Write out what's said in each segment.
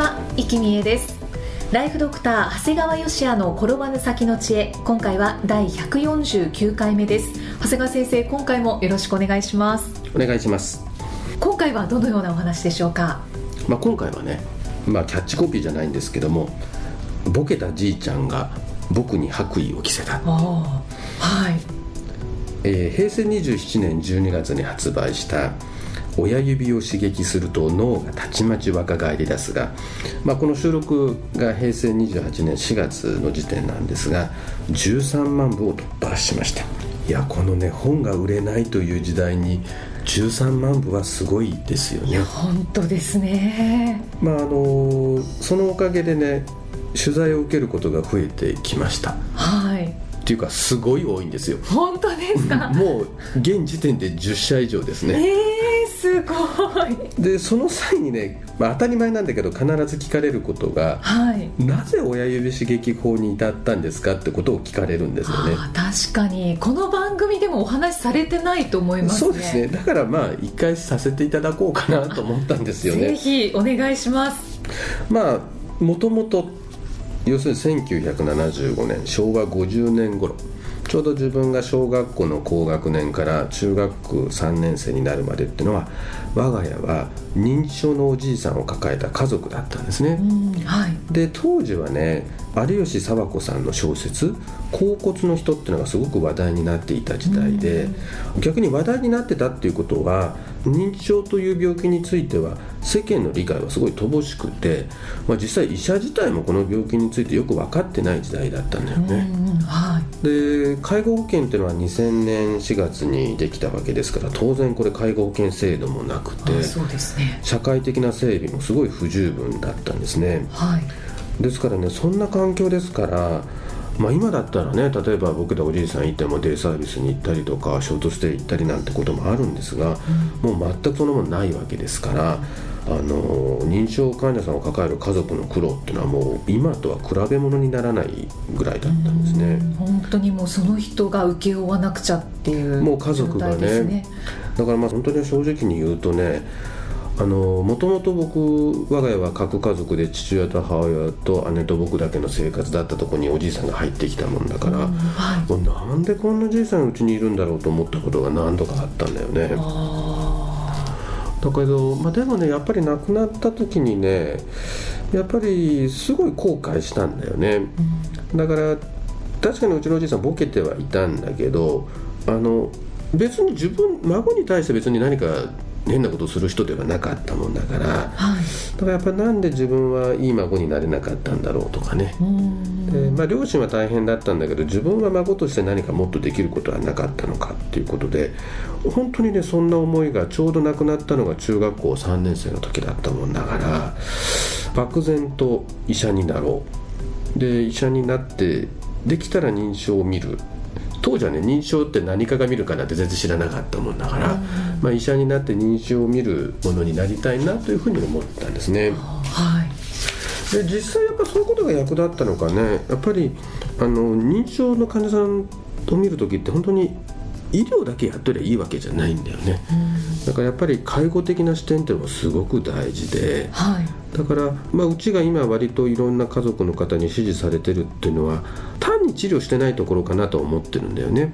は、生きみえです。ライフドクター長谷川芳也の転ばぬ先の知恵。今回は第149回目です。長谷川先生今回もよろしくお願いします。お願いします、今回はどのようなお話でしょうか？まあ、今回はね、まあ、キャッチコピーじゃないんですけどもボケたじいちゃんが僕に白衣を着せた、はい。えー平成27年12月に発売した「親指を刺激すると脳がたちまち若返り出すが」まあ、この収録が平成28年4月の時点なんですが13万部を突破しました。いやこのね本が売れないという時代に13万部はすごいですよね。本当ですね。まああのそのおかげでね取材を受けることが増えてきました。はい。っていうかすごい多いんですよ。本当ですか？もう現時点で10社以上ですえねー、すごい。でその際にね、まあ、当たり前なんだけど必ず聞かれることがはい。なぜ親指刺激法に至ったんですかってことを聞かれるんですよね。確かに。この番組でもお話しされてないと思いますね。そうですね。だからまあ一回させていただこうかなと思ったんですよぜねひお願いします。まあもともと要するに1975年昭和50年頃ちょうど自分が小学校の高学年から中学3年生になるまでっていうのは我が家は認知症のおじいさんを抱えた家族だったんですね。うんはい。で当時はね有吉佐和子さんの小説「甲骨の人」っていうのがすごく話題になっていた時代で逆に話題になってたっていうことは認知症という病気については世間の理解はすごい乏しくて、まあ、実際医者自体もこの病気についてよく分かってない時代だったんだよね。うんはいで介護保険っていうのは2000年4月にできたわけですから当然これ介護保険制度もなくてあそうですね社会的な整備もすごい不十分だったんですね。はいですからねそんな環境ですから、まあ、今だったらね例えば僕でおじいさんいてもデイサービスに行ったりとかショートステイ行ったりなんてこともあるんですが、もう全くそんなもんないわけですから。あの認知症患者さんを抱える家族の苦労っていうのはもう今とは比べ物にならないぐらいだったんですね。うん本当にもうその人が請け負わなくちゃっていうもう家族がね。だからまあ本当に正直に言うとねあのもともと僕我が家は核家族で父親と母親と姉と僕だけの生活だったところにおじいさんが入ってきたもんだから、うんはい。なんでこんなじいさんうちにいるんだろうと思ったことが何度かあったんだよね。あだけど、まあ、でもねやっぱり亡くなった時にねやっぱりすごい後悔したんだよね、だから確かにうちのおじいさんボケてはいたんだけどあの別に自分孫に対して別に何か変なことをする人ではなかったもんだから。はい。からやっぱりなんで自分はいい孫になれなかったんだろうとかね、うんでまあ、両親は大変だったんだけど自分は孫として何かもっとできることはなかったのかっていうことで本当にねそんな思いがちょうど亡くなったのが中学校3年生の時だったもんだから漠然と医者になろう。で医者になってできたら認知症を見る。当時はね認知症って何かが見るかなんて全然知らなかったもんだから、まあ、医者になって認知症を見るものになりたいなというふうに思ったんですね。はいで実際やっぱそういうことが役立ったのかね。やっぱりあの認知症の患者さんを見る時って本当に医療だけやっとりゃいいわけじゃないんだよね。だからやっぱり介護的な視点っていうのもすごく大事で。はい。だから、まあ、うちが今割といろんな家族の方に支持されてるっていうのは単に治療してないところかなと思ってるんだよね。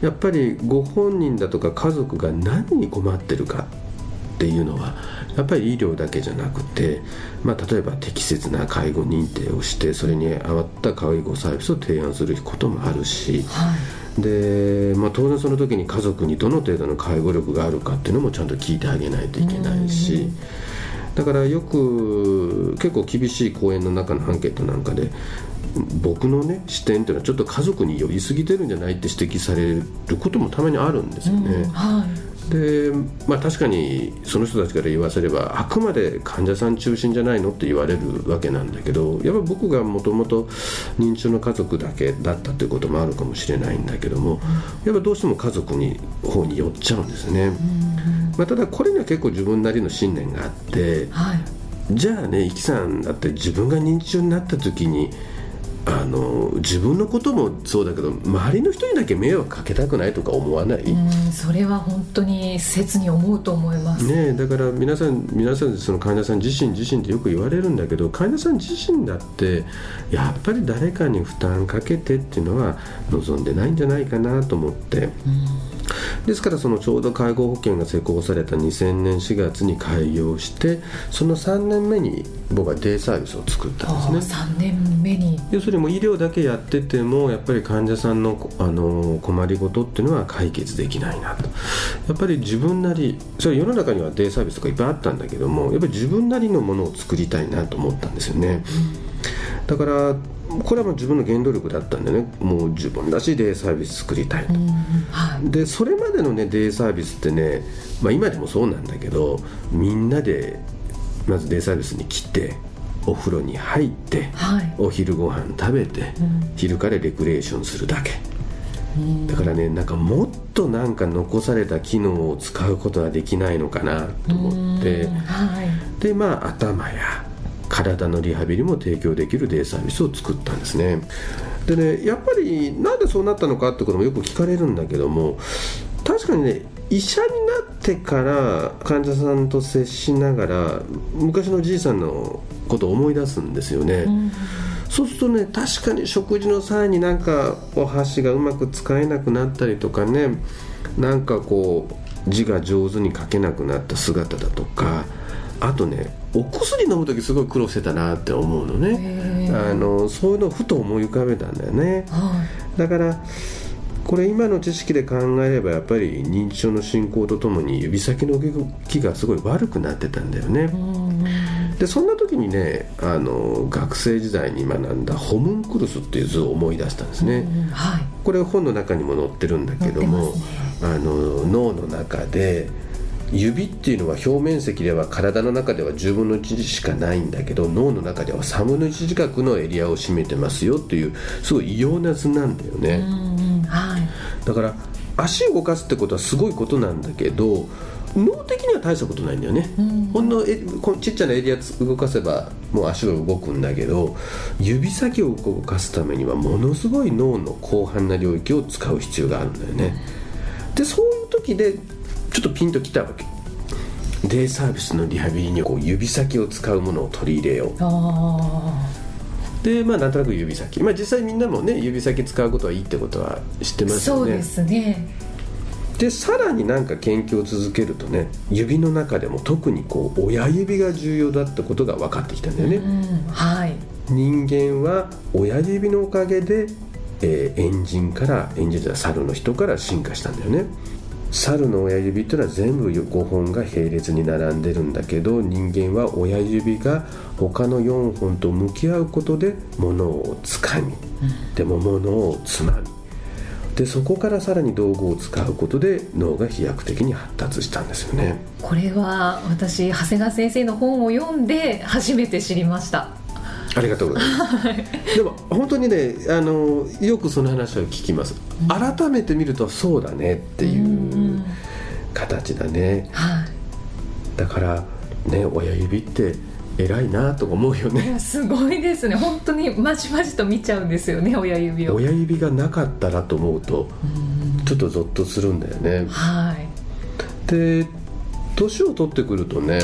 やっぱりご本人だとか家族が何に困ってるかっていうのはやっぱり医療だけじゃなくて、まあ、例えば適切な介護認定をしてそれに合わった介護サービスを提案することもあるしはい。で、まあ、当然その時に家族にどの程度の介護力があるかっていうのもちゃんと聞いてあげないといけないしだからよく結構厳しい講演の中のアンケートなんかで僕のね視点っていうのはちょっと家族に寄りすぎてるんじゃないって指摘されることもたまにあるんですよね。うん。はいでまあ確かにその人たちから言わせればあくまで患者さん中心じゃないのって言われるわけなんだけどやっぱ僕がもともと認知症の家族だけだったということもあるかもしれないんだけどもやっぱどうしても家族に方に寄っちゃうんですね、まあ、ただこれには結構自分なりの信念があってはい。じゃあね、イキさんだって自分が認知症になった時にあの自分のこともそうだけど周りの人にだけ迷惑かけたくないとか思わない、うんそれは本当に切に思うと思います、ねえだから皆さん皆さんその患者さん自身自身ってよく言われるんだけど患者さん自身だってやっぱり誰かに負担かけてっていうのは望んでないんじゃないかなと思って。ですからそのちょうど介護保険が施行された2000年4月に開業してその3年目に僕はデイサービスを作ったんですね。3年目に。要するにもう医療だけやっててもやっぱり患者さんのあの困りごとっていうのは解決できないなと。やっぱり自分なりそれ世の中にはデイサービスとかいっぱいあったんだけどもやっぱり自分なりのものを作りたいなと思ったんですよね、だからこれはもう自分の原動力だったんでね。もう自分らしいデイサービス作りたいと、はい。でそれまでのねデイサービスってね、まあ、今でもそうなんだけどみんなでまずデイサービスに来てお風呂に入ってはい。お昼ご飯食べて、昼からレクレーションするだけ、だからねなんかもっとなんか残された機能を使うことはできないのかなと思って。はい。でまあ頭や体のリハビリも提供できるデイサービスを作ったんですね。でねやっぱりなんでそうなったのかってこともよく聞かれるんだけども確かにね医者になってから患者さんと接しながら昔のじいさんのことを思い出すんですよね、そうするとね確かに食事の際になんかお箸がうまく使えなくなったりとかねなんかこう字が上手に書けなくなった姿だとかあとねお薬飲む時すごい苦労してたなって思うのね。あのそういうのをふと思い浮かべたんだよね。はだからこれ今の知識で考えればやっぱり認知症の進行とともに指先の動きがすごい悪くなってたんだよね、でそんな時にねあの学生時代に学んだホムンクルスっていう図を思い出したんですね、うんはい。これ本の中にも載ってるんだけども、載ってあの脳の中で指っていうのは表面積では体の中では10分の1しかないんだけど脳の中では3分の1近くのエリアを占めてますよっていうすごい異様な図なんだよね、はい。だから足を動かすってことはすごいことなんだけど脳的には大したことないんだよね、ほんのえこのちっちゃなエリア動かせばもう足は動くんだけど指先を動かすためにはものすごい脳の広範な領域を使う必要があるんだよね。でそういう時でちょっとピンときたわけ。デイサービスのリハビリにこう指先を使うものを取り入れよう。あでまあなんとなく指先。まあ実際みんなもね指先使うことはいいってことは知ってあますよね。そうですね。でさらになんか研究を続けるとね指の中でも特にこう親指が重要だってことが分かってきたんだよね、うんはい。人間は親指のおかげで、えーエンジンからエンジンじゃ猿の人から進化したんだよね猿の親指っていうのは全部5本が並列に並んでるんだけど人間は親指が他の4本と向き合うことで物をつかみ、でも物をつまみ。でそこからさらに道具を使うことで脳が飛躍的に発達したんですよね。これは私長谷川先生の本を読んで初めて知りました。ありがとうございます。でも本当にねあのよくその話は聞きます。改めて見るとそうだねっていう形だね。はいだからね親指って偉いなとか思うよいね。やすごいですね本当にまじまじと見ちゃうんですよね親指を親指がなかったらと思うとちょっとゾッとするんだよね。はいで年を取ってくるとね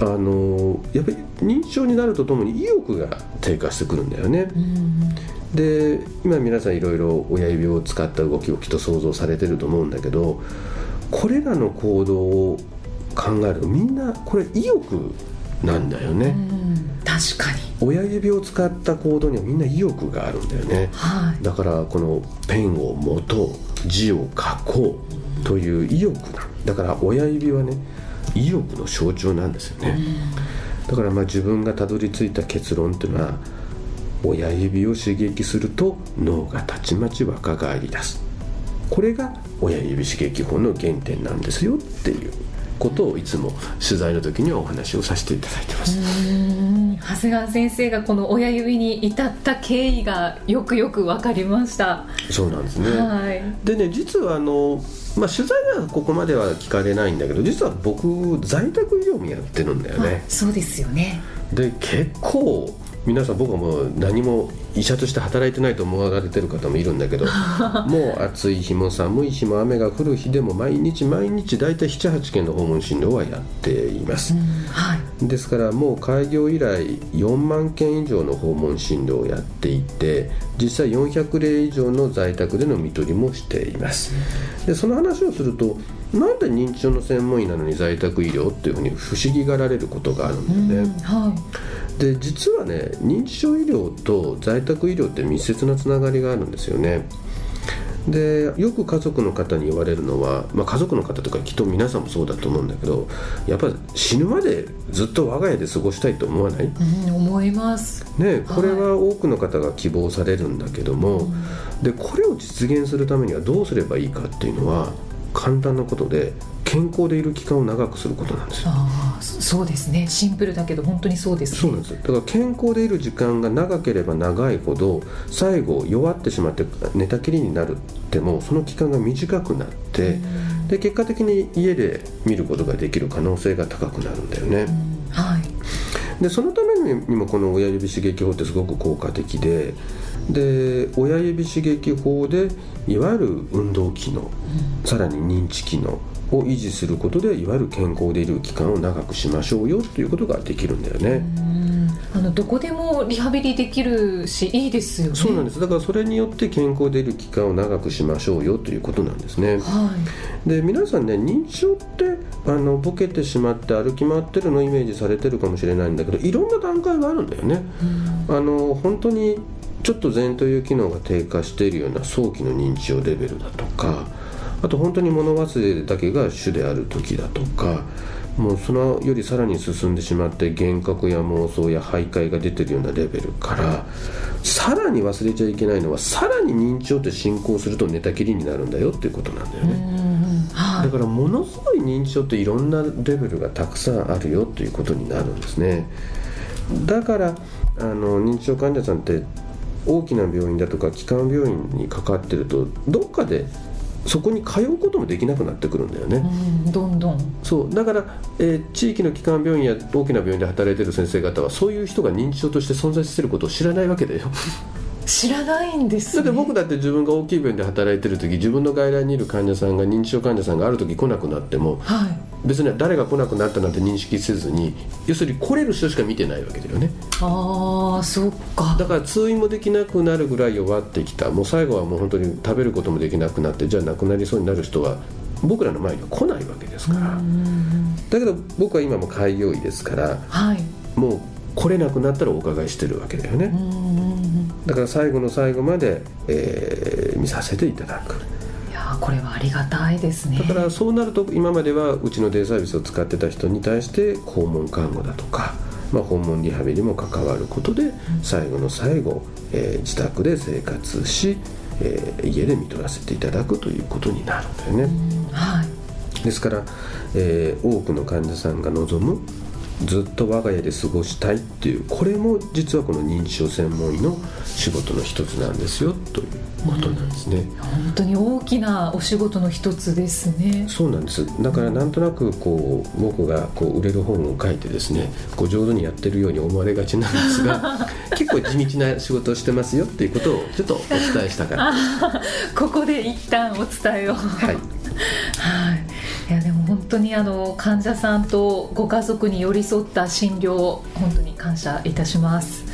あのやっぱり認知症になるとともに意欲が低下してくるんだよね。うんで今皆さんいろいろ親指を使った動きをきっと想像されてると思うんだけどこれらの行動を考えるとみんなこれ意欲なんだようね、ん。確かに。親指を使った行動にはみんな意欲があるんだよね。はい。だからこのペンを持とう字を書こうという意欲だだから親指はね意欲の象徴なんですよね、だからまあ自分がたどり着いた結論っていうのは親指を刺激すると脳がたちまち若返り出すこれが親指刺激法の原点なんですよっていうことをいつも取材の時にはお話をさせていただいてます。長谷川先生がこの親指に至った経緯がよくよく分かりました。そうなんですね、はい、でね実はあのまあ、取材ではここまでは聞かれないんだけど実は僕在宅医療もやってるんだよね。そうですよね。で結構皆さん僕はもう何も医者として働いてないと思われてる方もいるんだけど もう暑い日も寒い日も雨が降る日でも毎日毎日大体78件の訪問診療はやっています、うんはい、ですからもう開業以来4万件以上の訪問診療をやっていて実際400例以上の在宅での看取りもしています。でその話をするとなんで認知症の専門医なのに在宅医療っていうふうに不思議がられることがあるんだよね、はいで実はね認知症医療と在宅医療って密接なつながりがあるんですよね。でよく家族の方に言われるのは、まあ、家族の方とかきっと皆さんもそうだと思うんだけどやっぱり死ぬまでずっと我が家で過ごしたいと思わない、うん、思います。ねこれは多くの方が希望されるんだけども、はい、でこれを実現するためにはどうすればいいかっていうのは簡単なことで健康でいる期間を長くすることなんですよ。あそうですね。シンプルだけど本当にそうです、ね、そうなんですだから健康でいる時間が長ければ長いほど最後弱ってしまって寝たきりになるってもその期間が短くなってで結果的に家で見ることができる可能性が高くなるんだよね、はい。でそのためにもこの親指刺激法ってすごく効果的でで親指刺激法でいわゆる運動機能、うん、さらに認知機能を維持することでいわゆる健康でいる期間を長くしましょうよということができるんだよね。あのどこでもリハビリできるしいいですよね。そうなんです。だからそれによって健康でいる期間を長くしましょうよということなんですね、はい、で皆さんね認知症ってあのボケてしまって歩き回ってるのをイメージされてるかもしれないんだけどいろんな段階があるんだよね、あの本当にちょっと前頭葉機能が低下しているような早期の認知症レベルだとかあと本当に物忘れだけが主である時だとかもうそのよりさらに進んでしまって幻覚や妄想や徘徊が出てるようなレベルからさらに忘れちゃいけないのはさらに認知症って進行すると寝たきりになるんだよっていうことなんだよね、だからものすごい認知症っていろんなレベルがたくさんあるよということになるんですね。だからあの認知症患者さんって大きな病院だとか基幹病院にかかってるとどっかでそこに通うこともできなくなってくるんだよね、うん、どんどん。そうだから、えー、地域の基幹病院や大きな病院で働いてる先生方はそういう人が認知症として存在していることを知らないわけだよ知らないんです、ね、だって僕だって自分が大きい病院で働いてる時自分の外来にいる患者さんが認知症患者さんがある時来なくなっても、はい、別に誰が来なくなったなんて認識せずに要するに来れる人しか見てないわけだよね。ああそっか。だから通院もできなくなるぐらい弱ってきた。もう最後はもう本当に食べることもできなくなってじゃあ亡くなりそうになる人は僕らの前には来ないわけですから。だけど僕は今も開業医ですから、はい、もう来れなくなったらお伺いしてるわけだよねだから最後の最後まで、えー、見させていただく。いやこれはありがたいですね。だからそうなると今まではうちのデイサービスを使ってた人に対して訪問看護だとか、まあ、訪問リハビリも関わることで、最後の最後、えー、自宅で生活し、えー、家で見取らせていただくということになるんだよね、はい、ですから、えー、多くの患者さんが望むずっと我が家で過ごしたいっていうこれも実はこの認知症専門医の仕事の一つなんですよということなんですね、本当に大きなお仕事の一つですね。そうなんです。だからなんとなくこう僕がこう売れる本を書いてですねこう上手にやってるように思われがちなんですが 結構地道な仕事をしてますよっていうことをちょっとお伝えしたから ここで一旦お伝えを。はい。はい当にあの患者さんとご家族に寄り添った診療本当に感謝いたします。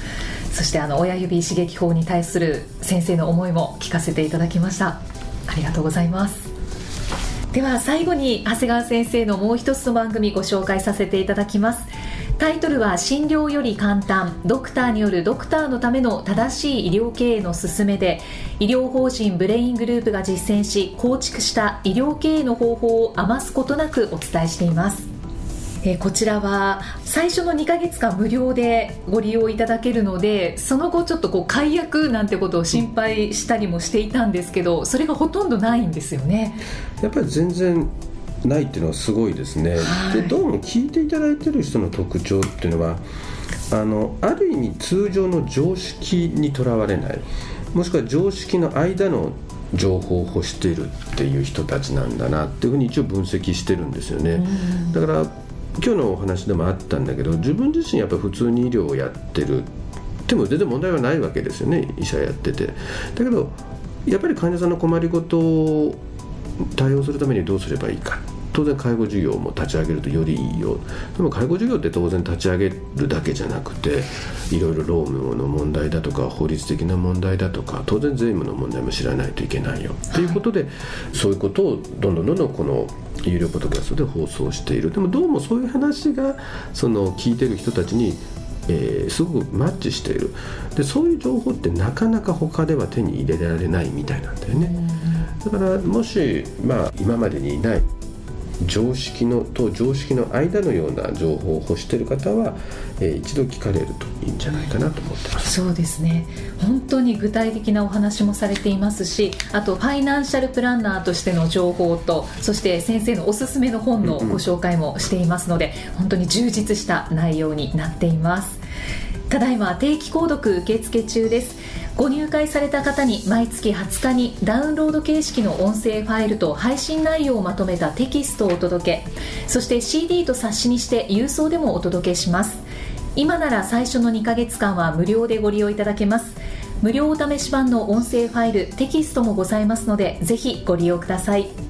そしてあの親指刺激法に対する先生の思いも聞かせていただきました。ありがとうございます。では最後に長谷川先生のもう一つの番組ご紹介させていただきます。タイトルは診療より簡単。ドクターによるドクターのための正しい医療経営の勧めで医療法人ブレイングループが実践し構築した医療経営の方法を余すことなくお伝えしています。え、こちらは最初の2か月間無料でご利用いただけるのでその後ちょっとこう解約なんてことを心配したりもしていたんですけどそれがほとんどないんですよね。やっぱり全然ないっていうのはすごいですね、はい、でどうも聞いていただいてる人の特徴っていうのはあのある意味通常の常識にとらわれない。もしくは常識の間の情報を欲しているっていう人たちなんだなっていうふうに一応分析してるんですよね。だから今日のお話でもあったんだけど自分自身やっぱ普通に医療をやってるでも全然問題はないわけですよね医者やってて。だけどやっぱり患者さんの困りごとを対応するためにどうすればいいか当然介護事業も立ち上げるとよりいいよ。でも介護事業って当然立ち上げるだけじゃなくていろいろ労務の問題だとか法律的な問題だとか当然税務の問題も知らないといけないよ。ということで、そういうことをどんどんどんどんこの有料ポッドキャストで放送している。でもどうもそういう話がその聞いてる人たちにえー、すごくマッチしている。でそういう情報ってなかなか他では手に入れられないみたいなんだよね。だからもし、まあ、今までにいない常識のと常識の間のような情報を欲している方は、えー、一度聞かれるといいんじゃないかなと思ってます。そうですね。本当に具体的なお話もされていますしあとファイナンシャルプランナーとしての情報とそして先生のおすすめの本のご紹介もしていますので、うんうん、本当に充実した内容になっていますただいま定期購読受付中です。ご入会された方に毎月20日にダウンロード形式の音声ファイルと配信内容をまとめたテキストをお届け。そして CD と冊子にして郵送でもお届けします。今なら最初の2ヶ月間は無料でご利用いただけます。無料お試し版の音声ファイルテキストもございますのでぜひご利用ください。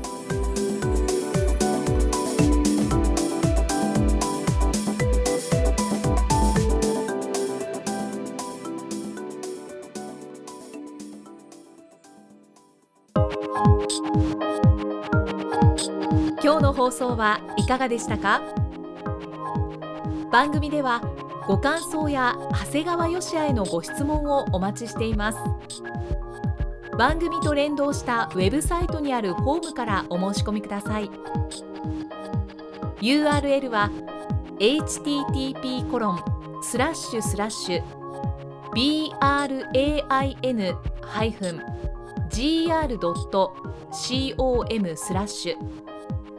は。いかがでしたか？番組ではご感想や長谷川よしあへのご質問をお待ちしています。番組と連動したウェブサイトにあるホームからお申し込みください。URL は http コロンスラッシュスラッシュ brain-gr.com スラッシュ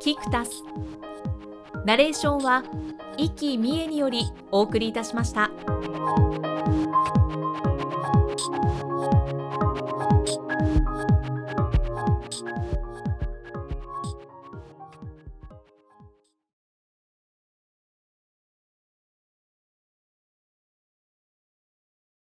キクタスナレーションは生きみえによりお送りいたしました。